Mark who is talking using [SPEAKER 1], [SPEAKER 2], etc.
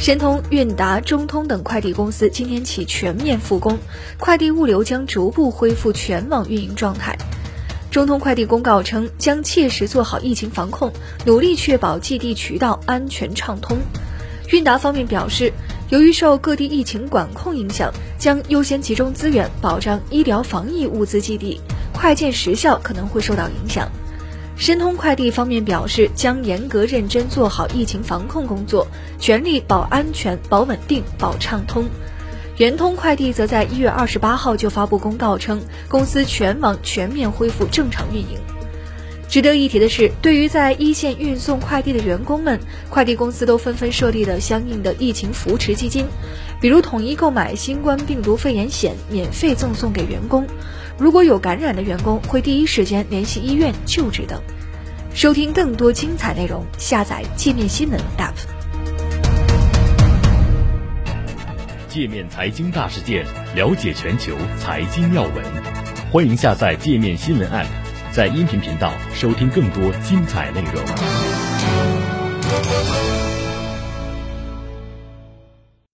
[SPEAKER 1] 申通、韵达、中通等快递公司今天起全面复工，快递物流将逐步恢复全网运营状态。中通快递公告称，将切实做好疫情防控，努力确保寄递渠道安全畅通。韵达方面表示，由于受各地疫情管控影响，将优先集中资源保障医疗防疫物资寄递，快件时效可能会受到影响。申通快递方面表示，将严格认真做好疫情防控工作，全力保安全、保稳定、保畅通。圆通快递则在一月二十八号就发布公告称，公司全网全面恢复正常运营。值得一提的是，对于在一线运送快递的员工们，快递公司都纷纷设立了相应的疫情扶持基金，比如统一购买新冠病毒肺炎险，免费赠送给员工。如果有感染的员工，会第一时间联系医院救治等。收听更多精彩内容，下载界面新闻 App。
[SPEAKER 2] 界面财经大事件，了解全球财经要闻。欢迎下载界面新闻 App，在音频频道收听更多精彩内容。